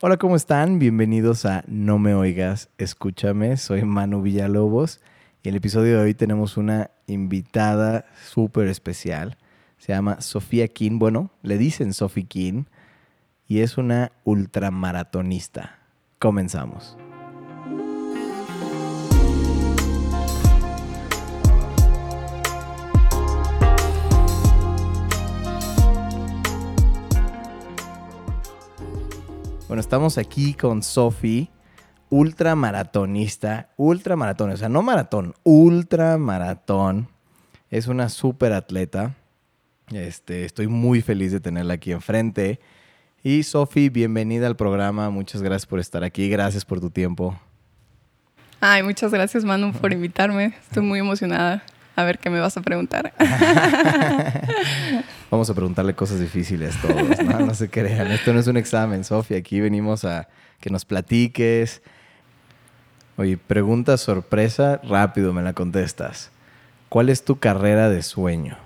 Hola, ¿cómo están? Bienvenidos a No me oigas, escúchame. Soy Manu Villalobos y en el episodio de hoy tenemos una invitada súper especial. Se llama Sofía King. Bueno, le dicen Sophie King y es una ultramaratonista. Comenzamos. Bueno, estamos aquí con Sofi, ultramaratonista, ultramaratón, o sea, no maratón, ultramaratón. Es una súper atleta. Este, estoy muy feliz de tenerla aquí enfrente. Y Sofi, bienvenida al programa. Muchas gracias por estar aquí. Gracias por tu tiempo. Ay, muchas gracias, Manu, por invitarme. Estoy muy emocionada. A ver qué me vas a preguntar. Vamos a preguntarle cosas difíciles todos, ¿no? No se crean. Esto no es un examen, Sofía. Aquí venimos a que nos platiques. Oye, pregunta sorpresa, rápido me la contestas. ¿Cuál es tu carrera de sueño?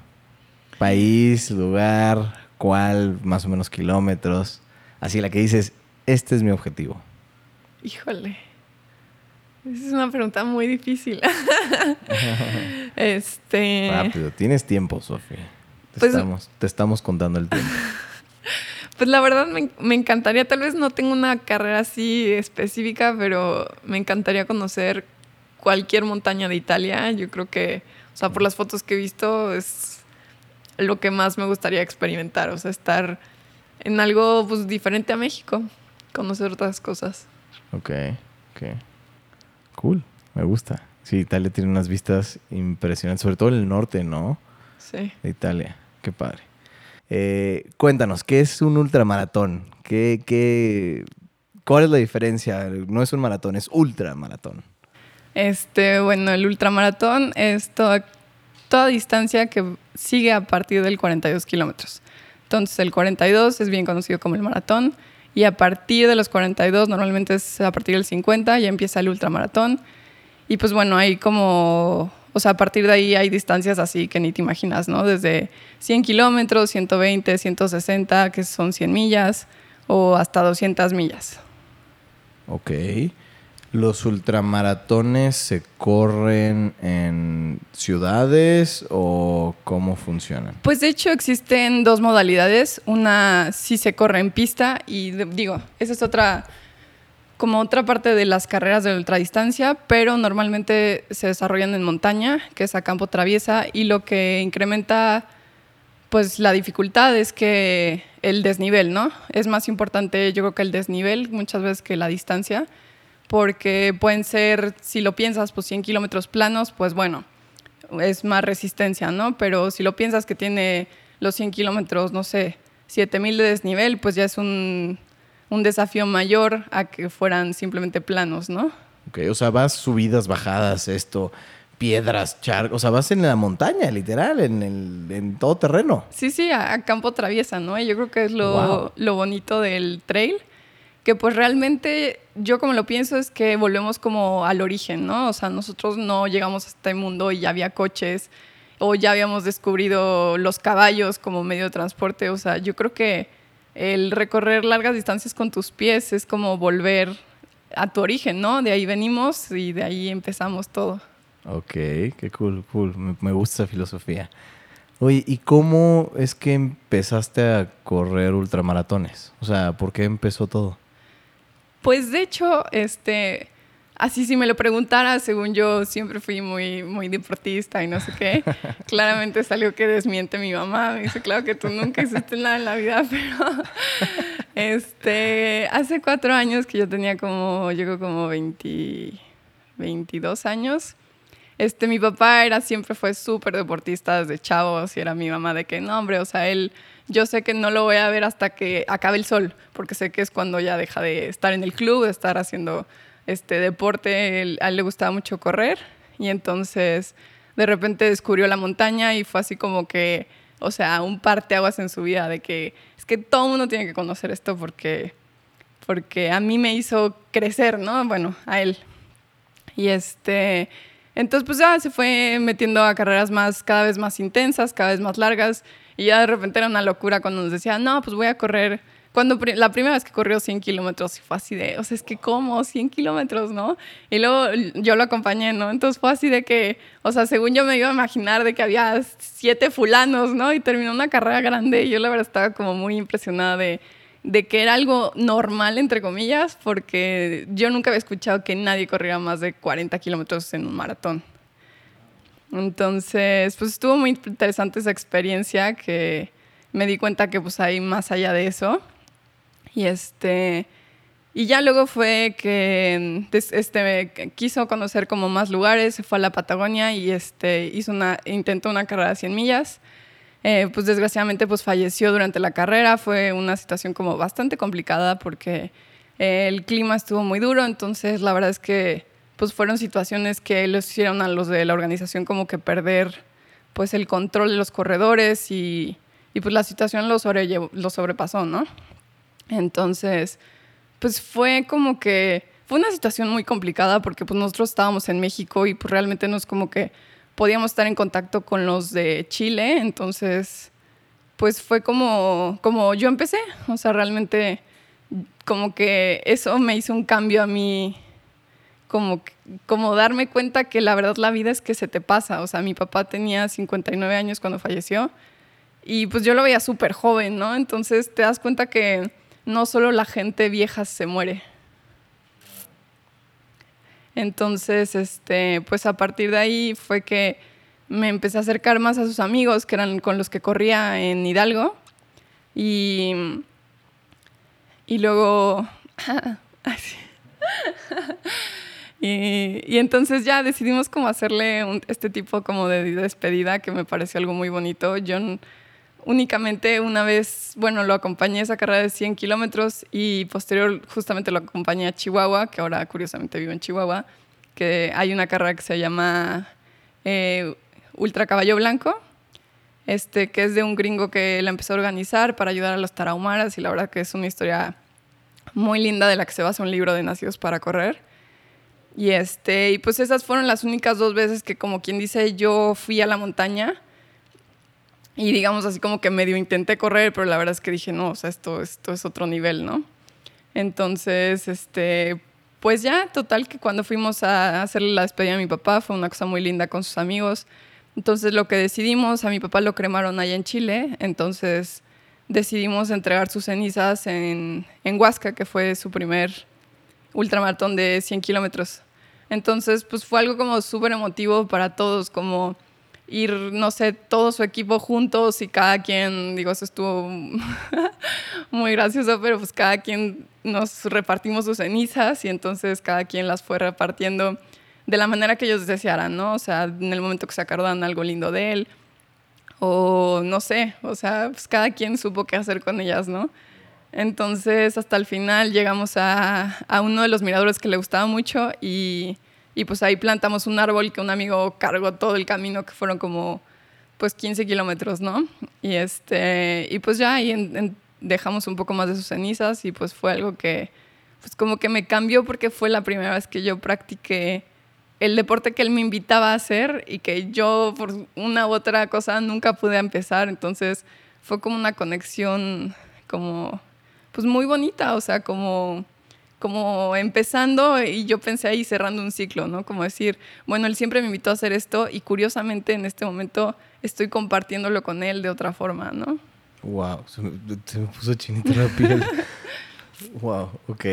País, lugar, cuál, más o menos kilómetros. Así la que dices, este es mi objetivo. Híjole. Esa es una pregunta muy difícil. este. Rápido, tienes tiempo, Sofía. Te, pues estamos, te estamos contando el tiempo. Pues la verdad me, me, encantaría, tal vez no tengo una carrera así específica, pero me encantaría conocer cualquier montaña de Italia. Yo creo que, o sea, por las fotos que he visto, es lo que más me gustaría experimentar, o sea, estar en algo pues, diferente a México, conocer otras cosas. Ok, ok. Cool, me gusta. Sí, Italia tiene unas vistas impresionantes, sobre todo en el norte, ¿no? Sí. De Italia, qué padre. Eh, cuéntanos, ¿qué es un ultramaratón? ¿Qué, qué, ¿Cuál es la diferencia? No es un maratón, es ultramaratón. Este, bueno, el ultramaratón es toda, toda distancia que sigue a partir del 42 kilómetros. Entonces, el 42 es bien conocido como el maratón y a partir de los 42, normalmente es a partir del 50, ya empieza el ultramaratón. Y pues bueno, hay como, o sea, a partir de ahí hay distancias así que ni te imaginas, ¿no? Desde 100 kilómetros, 120, 160, que son 100 millas, o hasta 200 millas. Ok. ¿Los ultramaratones se corren en ciudades o cómo funcionan? Pues de hecho existen dos modalidades. Una sí se corre en pista y digo, esa es otra, como otra parte de las carreras de ultradistancia, pero normalmente se desarrollan en montaña, que es a campo traviesa, y lo que incrementa pues la dificultad es que el desnivel, ¿no? Es más importante yo creo que el desnivel muchas veces que la distancia porque pueden ser, si lo piensas, pues 100 kilómetros planos, pues bueno, es más resistencia, ¿no? Pero si lo piensas que tiene los 100 kilómetros, no sé, 7000 de desnivel, pues ya es un, un, desafío mayor a que fueran simplemente planos, ¿no? Ok, o sea, vas subidas, bajadas, esto, piedras, charcos, o sea, vas en la montaña, literal, en, el, en todo terreno. Sí, sí, a, campo traviesa, ¿no? yo creo que es lo, lo bonito del trail que pues realmente yo como lo pienso es que volvemos como al origen, ¿no? O sea, nosotros no llegamos a este mundo y ya había coches o ya habíamos descubrido los caballos como medio de transporte, o sea, yo creo que el recorrer largas distancias con tus pies es como volver a tu origen, ¿no? De ahí venimos y de ahí empezamos todo. Ok, qué cool, cool. Me, gusta esa filosofía. Oye, ¿y cómo es que empezaste a correr ultramaratones? O sea, ¿por qué empezó todo? Pues de hecho, este, así si me lo preguntara, según yo siempre fui muy, muy deportista y no sé qué, claramente salió que desmiente mi mamá. Me dice, claro que tú nunca hiciste nada en la vida, pero este, hace cuatro años que yo tenía como, llegó como 20, 22 años. Este, mi papá era, siempre fue súper deportista desde chavos y era mi mamá de que, no, hombre, o sea, él yo sé que no lo voy a ver hasta que acabe el sol, porque sé que es cuando ya deja de estar en el club, de estar haciendo este deporte. a él le gustaba mucho correr y entonces de repente descubrió la montaña y fue así como que, o sea, un parteaguas en su vida de que es que todo el mundo tiene que conocer esto porque, porque a mí me hizo crecer, ¿no? Bueno, a él. Y este, entonces pues ya se fue metiendo a carreras más, cada vez más intensas, cada vez más largas. Y ya de repente era una locura cuando nos decía, no, pues voy a correr cuando la primera vez que corrió 100 kilómetros fue así de, o sea, es que ¿cómo? 100 kilómetros, ¿no? Y luego yo lo acompañé, ¿no? Entonces fue así de que, o sea, según yo me iba a imaginar de que había siete fulanos, ¿no? Y terminó una carrera grande y yo la verdad estaba como muy impresionada de, de que era algo normal, entre comillas, porque yo nunca había escuchado que nadie corriera más de 40 kilómetros en un maratón. Entonces, pues estuvo muy interesante esa experiencia que me di cuenta que pues hay más allá de eso. Y este y ya luego fue que este quiso conocer como más lugares, se fue a la Patagonia y este hizo una intentó una carrera de 100 millas. Eh, pues desgraciadamente pues falleció durante la carrera, fue una situación como bastante complicada porque el clima estuvo muy duro, entonces la verdad es que pues fueron situaciones que los hicieron a los de la organización como que perder pues el control de los corredores y, y pues la situación lo, lo sobrepasó, ¿no? Entonces, pues fue como que, fue una situación muy complicada porque pues nosotros estábamos en México y pues realmente no es como que podíamos estar en contacto con los de Chile, entonces pues fue como, como yo empecé, o sea, realmente como que eso me hizo un cambio a mí, como, como darme cuenta que la verdad la vida es que se te pasa, o sea, mi papá tenía 59 años cuando falleció y pues yo lo veía súper joven, ¿no? Entonces te das cuenta que no solo la gente vieja se muere. Entonces, este, pues a partir de ahí fue que me empecé a acercar más a sus amigos, que eran con los que corría en Hidalgo. Y, y luego... y, entonces ya decidimos como hacerle este tipo como de despedida que me pareció algo muy bonito. Yo únicamente una vez, bueno, lo acompañé a esa carrera de 100 kilómetros y posterior justamente lo acompañé a Chihuahua, que ahora curiosamente vivo en Chihuahua, que hay una carrera que se llama eh, Ultra Caballo Blanco, este, que es de un gringo que la empezó a organizar para ayudar a los tarahumaras y la verdad que es una historia muy linda de la que se basa un libro de Nacidos para Correr. Y, este, y pues esas fueron las únicas dos veces que como quien dice yo fui a la montaña y digamos así como que medio intenté correr, pero la verdad es que dije, no, o sea, esto, esto es otro nivel, ¿no? Entonces, este, pues ya, total que cuando fuimos a hacerle la despedida a mi papá fue una cosa muy linda con sus amigos. Entonces lo que decidimos, a mi papá lo cremaron allá en Chile, entonces decidimos entregar sus cenizas en, en Huasca, que fue su primer ultramaratón de 100 kilómetros. Entonces, pues fue algo como súper emotivo para todos, como ir, no sé, todo su equipo juntos y cada quien, digo, eso estuvo muy gracioso, pero pues cada quien nos repartimos sus cenizas y entonces cada quien las fue repartiendo de la manera que ellos desearan, ¿no? O sea, en el momento que se acordaban algo lindo de él o no sé, o sea, pues cada quien supo qué hacer con ellas, ¿no? Entonces, hasta el final llegamos a, a uno de los miradores que le gustaba mucho y y pues ahí plantamos un árbol que un amigo cargó todo el camino, que fueron como pues 15 kilómetros, ¿no? Y, este, y pues ya ahí dejamos un poco más de sus cenizas y pues fue algo que pues como que me cambió porque fue la primera vez que yo practiqué el deporte que él me invitaba a hacer y que yo por una u otra cosa nunca pude empezar. Entonces fue como una conexión como pues muy bonita, o sea, como como empezando y yo pensé ahí cerrando un ciclo, ¿no? Como decir, bueno, él siempre me invitó a hacer esto y curiosamente en este momento estoy compartiéndolo con él de otra forma, ¿no? Wow, se me, puso chinita la piel. wow, ok.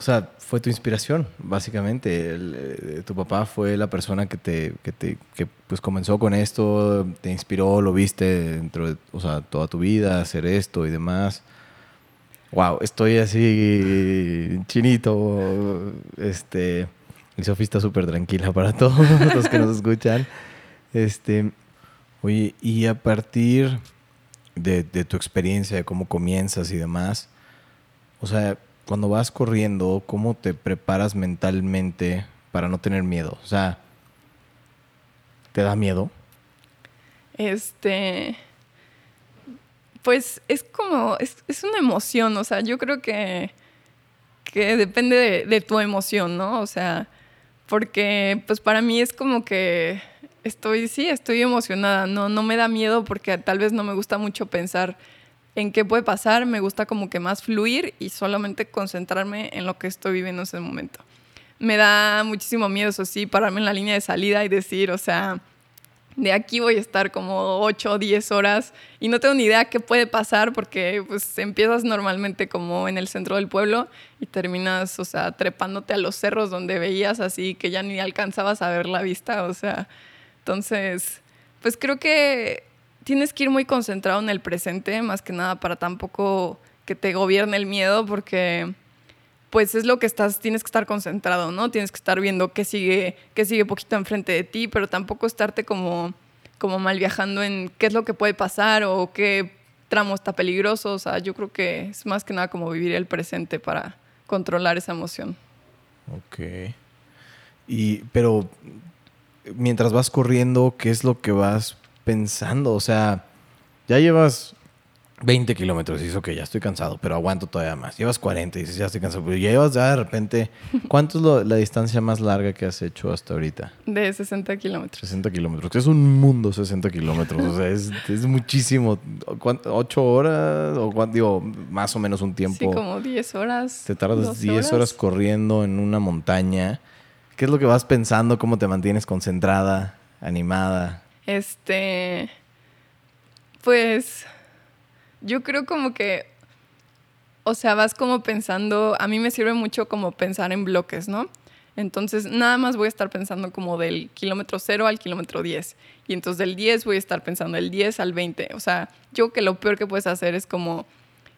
O sea, fue tu inspiración, básicamente. Eh, tu papá fue la persona que te, que te que pues comenzó con esto, te inspiró, lo viste dentro de, o sea, toda tu vida, hacer esto y demás. Wow, estoy así chinito. Este, y Sofía está súper tranquila para todos los que nos escuchan. Este, oye, y a partir de, tu experiencia, de cómo comienzas y demás, o sea, cuando vas corriendo, ¿cómo te preparas mentalmente para no tener miedo? O sea, ¿te da miedo? Este, pues es como, es, una emoción, o sea, yo creo que, que depende de, tu emoción, ¿no? O sea, porque pues para mí es como que estoy, sí, estoy emocionada, no, no me da miedo porque tal vez no me gusta mucho pensar en qué puede pasar, me gusta como que más fluir y solamente concentrarme en lo que estoy viviendo en ese momento. Me da muchísimo miedo, eso sí, pararme en la línea de salida y decir, o sea, de aquí voy a estar como 8 o 10 horas y no tengo ni idea qué puede pasar porque pues empiezas normalmente como en el centro del pueblo y terminas, o sea, trepándote a los cerros donde veías así que ya ni alcanzabas a ver la vista, o sea, entonces, pues creo que tienes que ir muy concentrado en el presente, más que nada para tampoco que te gobierne el miedo porque pues es lo que estás, tienes que estar concentrado, ¿no? Tienes que estar viendo qué sigue, qué sigue poquito enfrente de ti, pero tampoco estarte como, como mal viajando en qué es lo que puede pasar o qué tramo está peligroso. O sea, yo creo que es más que nada como vivir el presente para controlar esa emoción. Ok. Y, pero mientras vas corriendo, ¿qué es lo que vas pensando? O sea, ya llevas 20 kilómetros, y eso que ya estoy cansado, pero aguanto todavía más. Llevas 40 y dices, ya estoy cansado, pero ya llevas ya de repente. ¿Cuánto es la distancia más larga que has hecho hasta ahorita? De 60 kilómetros. 60 kilómetros, es un mundo 60 kilómetros, o sea, es, es muchísimo. ¿Ocho horas? O digo, más o menos un tiempo. Sí, como 10 horas. Te tardas 10 horas? corriendo en una montaña. ¿Qué es lo que vas pensando? ¿Cómo te mantienes concentrada, animada? Este. Pues yo creo como que, o sea, vas como pensando, a mí me sirve mucho como pensar en bloques, ¿no? Entonces, nada más voy a estar pensando como del kilómetro 0 al kilómetro 10. Y entonces del 10 voy a estar pensando del 10 al 20. O sea, yo que lo peor que puedes hacer es como,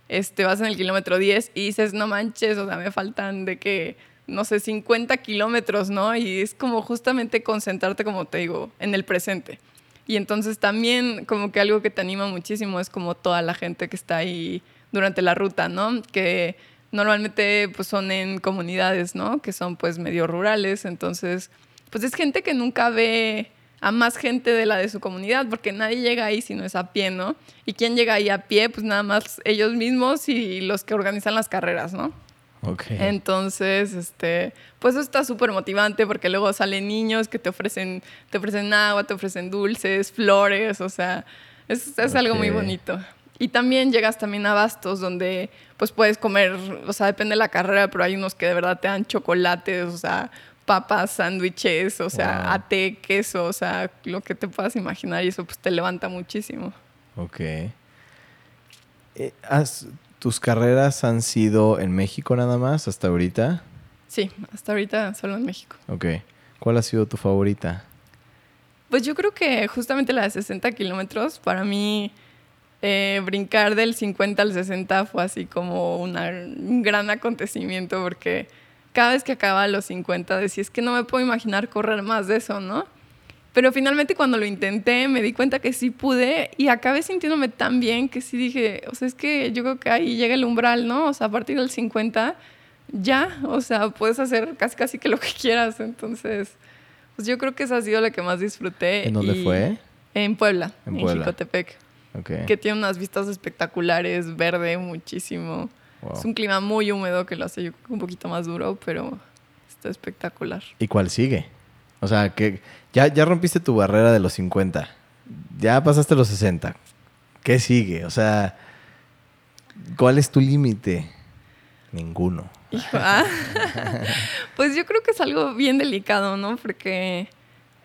este, vas en el kilómetro 10 y dices, no manches, o sea, me faltan de que, no sé, 50 kilómetros, ¿no? Y es como justamente concentrarte, como te digo, en el presente. Y entonces también como que algo que te anima muchísimo es como toda la gente que está ahí durante la ruta, ¿no? Que normalmente pues son en comunidades, ¿no? Que son pues medio rurales, entonces pues es gente que nunca ve a más gente de la de su comunidad, porque nadie llega ahí si no es a pie, ¿no? Y quién llega ahí a pie, pues nada más ellos mismos y los que organizan las carreras, ¿no? Entonces, este, pues eso está súper motivante porque luego salen niños que te ofrecen, te ofrecen agua, te ofrecen dulces, flores, o sea, es, es algo muy bonito. Y también llegas también a bastos donde pues puedes comer, o sea, depende de la carrera, pero hay unos que de verdad te dan chocolates, o sea, papas, sándwiches, o sea, ate, queso, o sea, lo que te puedas imaginar y eso pues te levanta muchísimo. Ok. Eh, ¿Tus carreras han sido en México nada más hasta ahorita? Sí, hasta ahorita solo en México. Ok. ¿Cuál ha sido tu favorita? Pues yo creo que justamente la de 60 kilómetros, para mí eh, brincar del 50 al 60 fue así como un gran acontecimiento porque cada vez que acababa los 50 decía, es que no me puedo imaginar correr más de eso, ¿no? Pero finalmente cuando lo intenté me di cuenta que sí pude y acabé sintiéndome tan bien que sí dije, o sea, es que yo creo que ahí llega el umbral, ¿no? O sea, a partir del 50 ya, o sea, puedes hacer casi casi que lo que quieras. Entonces, pues yo creo que esa ha sido la que más disfruté. ¿En dónde fue? En Puebla, en, Jicotepec. Que tiene unas vistas espectaculares, verde muchísimo. Es un clima muy húmedo que lo hace yo un poquito más duro, pero está espectacular. ¿Y cuál sigue? O sea, que ya, ya rompiste tu barrera de los 50. Ya pasaste los 60. ¿Qué sigue? O sea, ¿cuál es tu límite? Ninguno. Ah. pues yo creo que es algo bien delicado, ¿no? Porque,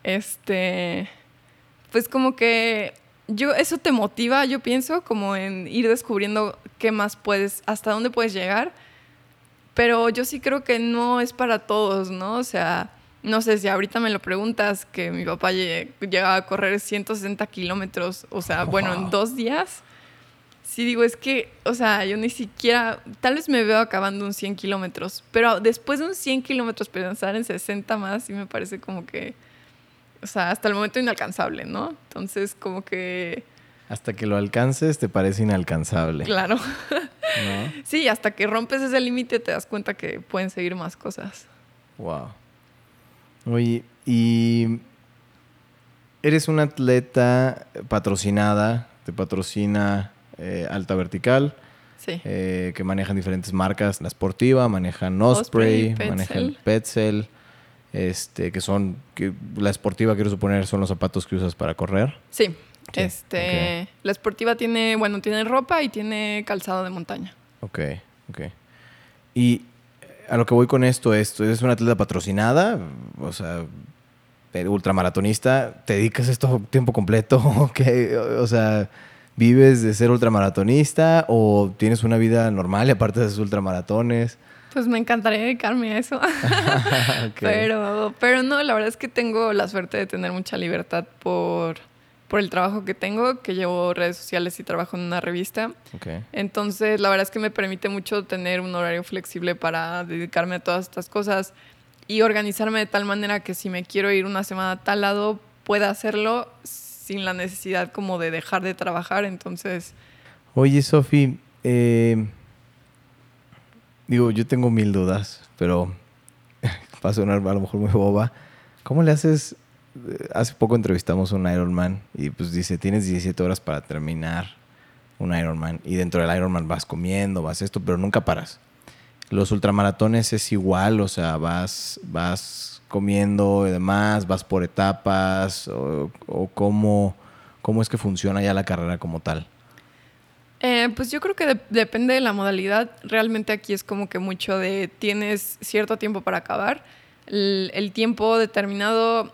este, pues como que yo, eso te motiva, yo pienso, como en ir descubriendo qué más puedes, hasta dónde puedes llegar. Pero yo sí creo que no es para todos, ¿no? O sea, no sé si ahorita me lo preguntas, que mi papá llegaba a correr 160 kilómetros, o sea, bueno, en dos días. Sí, digo, es que, o sea, yo ni siquiera, tal vez me veo acabando un 100 kilómetros, pero después de un 100 kilómetros pensar en 60 más, sí me parece como que, o sea, hasta el momento inalcanzable, ¿no? Entonces, como que... Hasta que lo alcances te parece inalcanzable. Claro. Sí, hasta que rompes ese límite te das cuenta que pueden seguir más cosas. Wow. Oye, y eres una atleta patrocinada, te patrocina eh, Alta Vertical. Sí. Eh, que manejan diferentes marcas, la Sportiva, manejan Osprey, manejan Petzl, este, que son, que la Sportiva quiero suponer son los zapatos que usas para correr. Sí. este, La esportiva tiene, bueno, tiene ropa y tiene calzado de montaña. Ok, ok. Y a lo que voy con esto, es una atleta patrocinada, o sea, ultramaratonista, ¿te dedicas esto tiempo completo? o sea, ¿vives de ser ultramaratonista o tienes una vida normal y aparte de esos ultramaratones? Pues me encantaría dedicarme a eso. pero, pero no, la verdad es que tengo la suerte de tener mucha libertad por, por el trabajo que tengo, que llevo redes sociales y trabajo en una revista. Entonces, la verdad es que me permite mucho tener un horario flexible para dedicarme a todas estas cosas y organizarme de tal manera que si me quiero ir una semana a tal lado, pueda hacerlo sin la necesidad como de dejar de trabajar. Entonces... Oye, Sofi, eh, digo, yo tengo mil dudas, pero va a sonar a lo mejor muy boba. ¿Cómo le haces? Eh, hace poco entrevistamos a un Ironman y pues dice, tienes 17 horas para terminar un Ironman y dentro del Ironman vas comiendo, vas esto, pero nunca paras los ultramaratones es igual, o sea, vas, vas comiendo y demás, vas por etapas, o, cómo, cómo, es que funciona ya la carrera como tal. Eh, pues yo creo que depende de la modalidad. Realmente aquí es como que mucho de tienes cierto tiempo para acabar. El, tiempo determinado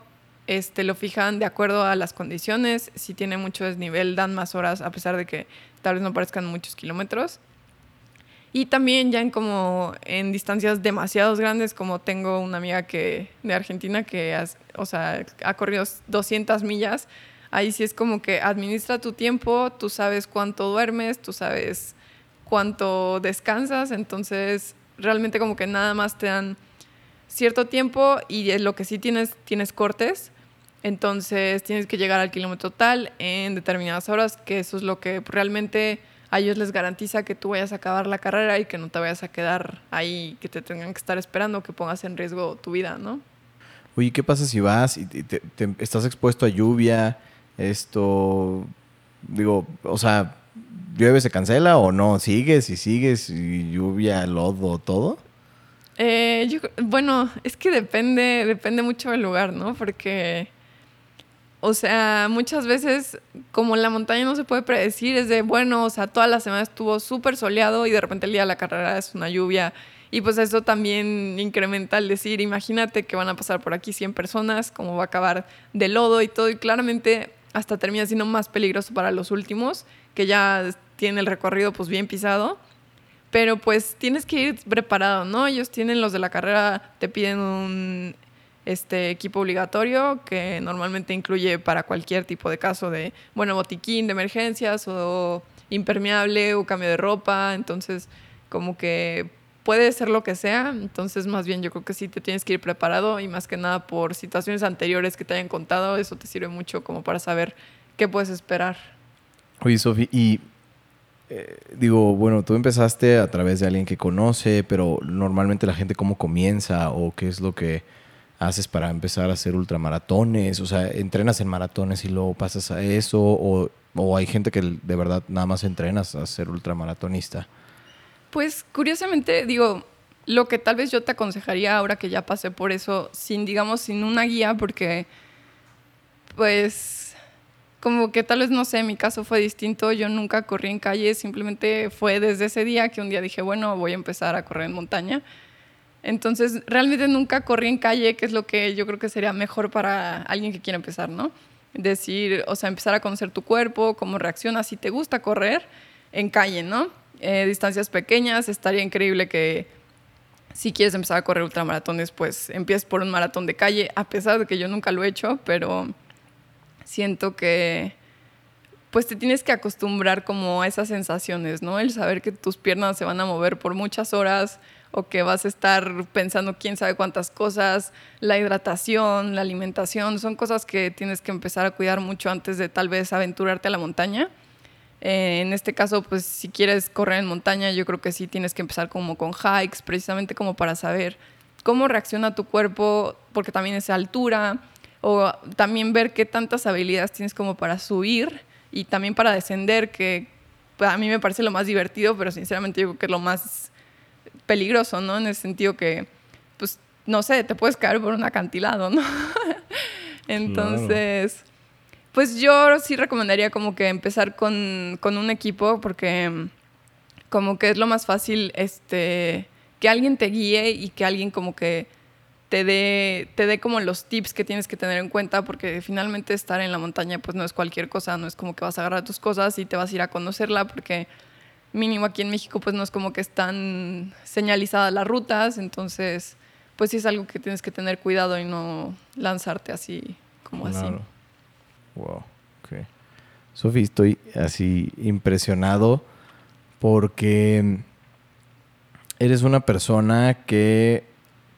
este, lo fijan de acuerdo a las condiciones. Si tiene mucho desnivel, dan más horas, a pesar de que tal vez no parezcan muchos kilómetros. Y también ya en como en distancias demasiado grandes, como tengo una amiga que de Argentina que o sea, ha corrido 200 millas, ahí sí es como que administra tu tiempo, tú sabes cuánto duermes, tú sabes cuánto descansas, entonces realmente como que nada más te dan cierto tiempo y lo que sí tienes, tienes cortes, entonces tienes que llegar al kilómetro tal en determinadas horas, que eso es lo que realmente a ellos les garantiza que tú vayas a acabar la carrera y que no te vayas a quedar ahí, que te tengan que estar esperando, que pongas en riesgo tu vida, ¿no? Oye, ¿qué pasa si vas y te, estás expuesto a lluvia? Esto, digo, o sea, ¿llueve, se cancela o no? ¿Sigues y sigues y lluvia, lodo, todo? Eh, bueno, es que depende, depende mucho del lugar, ¿no? Porque o sea, muchas veces, como la montaña no se puede predecir, es de, bueno, o sea, toda la semana estuvo súper soleado y de repente el día de la carrera es una lluvia. Y pues eso también incrementa el decir, imagínate que van a pasar por aquí 100 personas, cómo va a acabar de lodo y todo. Y claramente hasta termina siendo más peligroso para los últimos, que ya tienen el recorrido pues bien pisado. Pero pues tienes que ir preparado, ¿no? Ellos tienen los de la carrera, te piden un este equipo obligatorio que normalmente incluye para cualquier tipo de caso de, bueno, botiquín de emergencias o impermeable o cambio de ropa, entonces como que puede ser lo que sea, entonces más bien yo creo que sí te tienes que ir preparado y más que nada por situaciones anteriores que te hayan contado, eso te sirve mucho como para saber qué puedes esperar. Oye, Sofi, y eh, digo, bueno, tú empezaste a través de alguien que conoce, pero normalmente la gente cómo comienza o qué es lo que haces para empezar a hacer ultramaratones? O sea, ¿entrenas en maratones y luego pasas a eso? ¿O, hay gente que de verdad nada más entrenas a ser ultramaratonista? Pues curiosamente, digo, lo que tal vez yo te aconsejaría ahora que ya pasé por eso, sin, digamos, sin una guía, porque pues como que tal vez, no sé, mi caso fue distinto, yo nunca corrí en calle, simplemente fue desde ese día que un día dije, bueno, voy a empezar a correr en montaña. Entonces, realmente nunca corrí en calle, que es lo que yo creo que sería mejor para alguien que quiera empezar, ¿no? Decir, o sea, empezar a conocer tu cuerpo, cómo reacciona, si te gusta correr en calle, ¿no? Eh, distancias pequeñas, estaría increíble que si quieres empezar a correr ultramaratones, pues empieces por un maratón de calle, a pesar de que yo nunca lo he hecho, pero siento que pues te tienes que acostumbrar como a esas sensaciones, ¿no? El saber que tus piernas se van a mover por muchas horas, o que vas a estar pensando quién sabe cuántas cosas, la hidratación, la alimentación, son cosas que tienes que empezar a cuidar mucho antes de tal vez aventurarte a la montaña. Eh, en este caso, pues si quieres correr en montaña, yo creo que sí tienes que empezar como con hikes, precisamente como para saber cómo reacciona tu cuerpo, porque también es altura, o también ver qué tantas habilidades tienes como para subir y también para descender, que pues, a mí me parece lo más divertido, pero sinceramente yo creo que es lo más peligroso, ¿no? En el sentido que, pues, no sé, te puedes caer por un acantilado, ¿no? Entonces, Pues yo sí recomendaría como que empezar con, con un equipo porque como que es lo más fácil este, que alguien te guíe y que alguien como que te dé, te dé como los tips que tienes que tener en cuenta, porque finalmente estar en la montaña pues no es cualquier cosa, no es como que vas a agarrar tus cosas y te vas a ir a conocerla, porque mínimo aquí en México pues no es como que están señalizadas las rutas, entonces pues sí es algo que tienes que tener cuidado y no lanzarte así como así. Wow, ok. Sofi, estoy así impresionado porque eres una persona que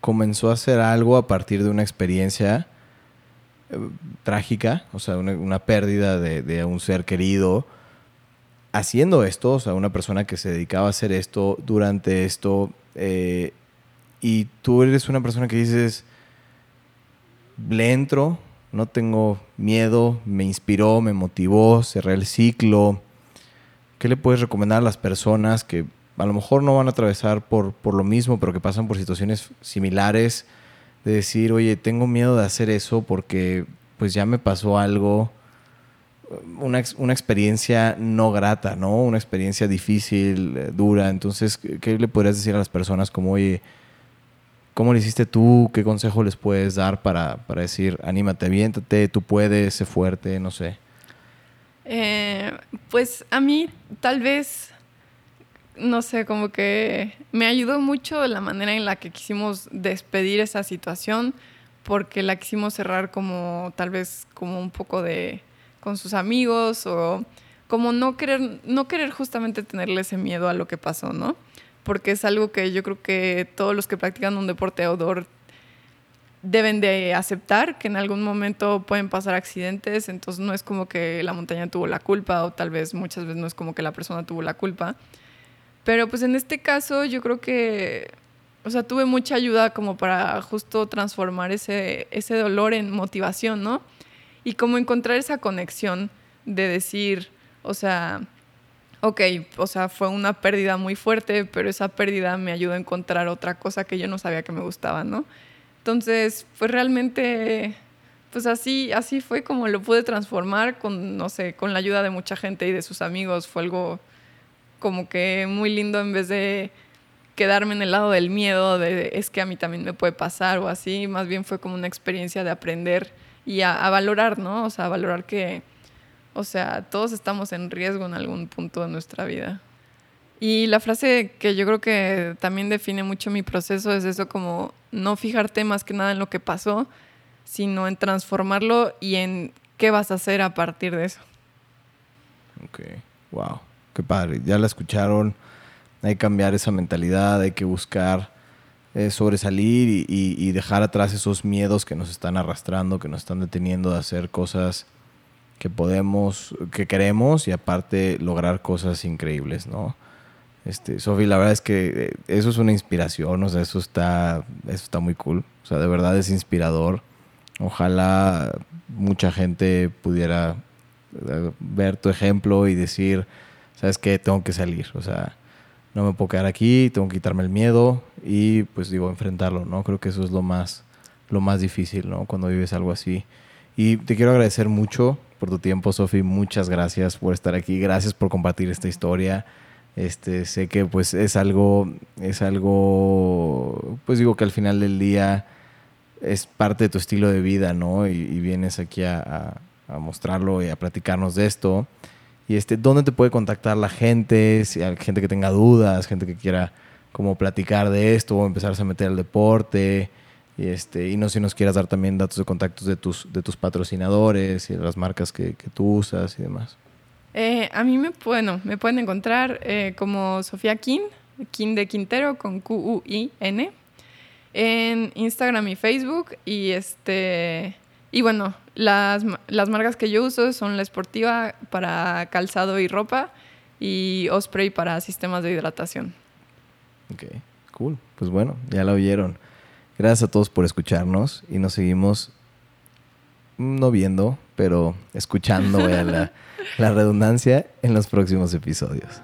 comenzó a hacer algo a partir de una experiencia eh, trágica, o sea, una, pérdida de, un ser querido, haciendo esto, o sea, una persona que se dedicaba a hacer esto durante esto, eh, y tú eres una persona que dices, le entro, no tengo miedo, me inspiró, me motivó, cerré el ciclo. ¿Qué le puedes recomendar a las personas que a lo mejor no van a atravesar por, por lo mismo, pero que pasan por situaciones similares, de decir, oye, tengo miedo de hacer eso porque pues ya me pasó algo, una, una experiencia no grata, ¿no? Una experiencia difícil, eh, dura. Entonces, ¿qué le podrías decir a las personas como, oye, ¿cómo lo hiciste tú? ¿Qué consejo les puedes dar para, para decir, anímate, aviéntate, tú puedes, sé fuerte, no sé? Eh, pues a mí tal vez no sé, como que me ayudó mucho la manera en la que quisimos despedir esa situación, porque la quisimos cerrar como tal vez como un poco de con sus amigos o como no querer, no querer justamente tenerle ese miedo a lo que pasó, ¿no? Porque es algo que yo creo que todos los que practican un deporte outdoor deben de aceptar que en algún momento pueden pasar accidentes, entonces no es como que la montaña tuvo la culpa o tal vez muchas veces no es como que la persona tuvo la culpa, pero pues en este caso yo creo que, o sea, tuve mucha ayuda como para justo transformar ese, ese dolor en motivación, ¿no? Y como encontrar esa conexión de decir, o sea, ok, o sea, fue una pérdida muy fuerte, pero esa pérdida me ayudó a encontrar otra cosa que yo no sabía que me gustaba, ¿no? Entonces, pues realmente, pues así, así fue como lo pude transformar con, no sé, con la ayuda de mucha gente y de sus amigos. Fue algo como que muy lindo en vez de quedarme en el lado del miedo, de es que a mí también me puede pasar o así, más bien fue como una experiencia de aprender y a, valorar, ¿no? O sea, a valorar que, o sea, todos estamos en riesgo en algún punto de nuestra vida. Y la frase que yo creo que también define mucho mi proceso es eso como no fijarte más que nada en lo que pasó, sino en transformarlo y en qué vas a hacer a partir de eso. Ok, wow qué padre, ya la escucharon, hay que cambiar esa mentalidad, hay que buscar eh, sobresalir y, dejar atrás esos miedos que nos están arrastrando, que nos están deteniendo de hacer cosas que podemos, que queremos y aparte lograr cosas increíbles, ¿no? Este, Sofi, la verdad es que eh, eso es una inspiración, o sea, eso está, eso está muy cool, o sea, de verdad es inspirador. Ojalá mucha gente pudiera eh, ver tu ejemplo y decir, ¿sabes qué? Tengo que salir, o sea, no me puedo quedar aquí, tengo que quitarme el miedo y pues digo, enfrentarlo, ¿no? Creo que eso es lo más, lo más difícil, ¿no? Cuando vives algo así. Y te quiero agradecer mucho por tu tiempo, Sofi, muchas gracias por estar aquí, gracias por compartir esta historia. Este, sé que pues es algo, es algo, pues digo que al final del día es parte de tu estilo de vida, ¿no? Y, vienes aquí a, a, mostrarlo y a platicarnos de esto. Y este, ¿dónde te puede contactar la gente? Si hay gente que tenga dudas, gente que quiera como platicar de esto o empezarse a meter al deporte. Y, este, y no si nos quieras dar también datos de contactos de tus, de tus patrocinadores y de las marcas que, que tú usas y demás. Eh, a mí me, bueno, me pueden encontrar eh, como Sofía Kin, Kin de Quintero con Q-U-I-N, en Instagram y Facebook. Y este y bueno, las, las marcas que yo uso son la Esportiva para calzado y ropa y Osprey para sistemas de hidratación. Ok, cool. Pues bueno, ya lo oyeron. Gracias a todos por escucharnos y nos seguimos no viendo, pero escuchando la, la redundancia en los próximos episodios.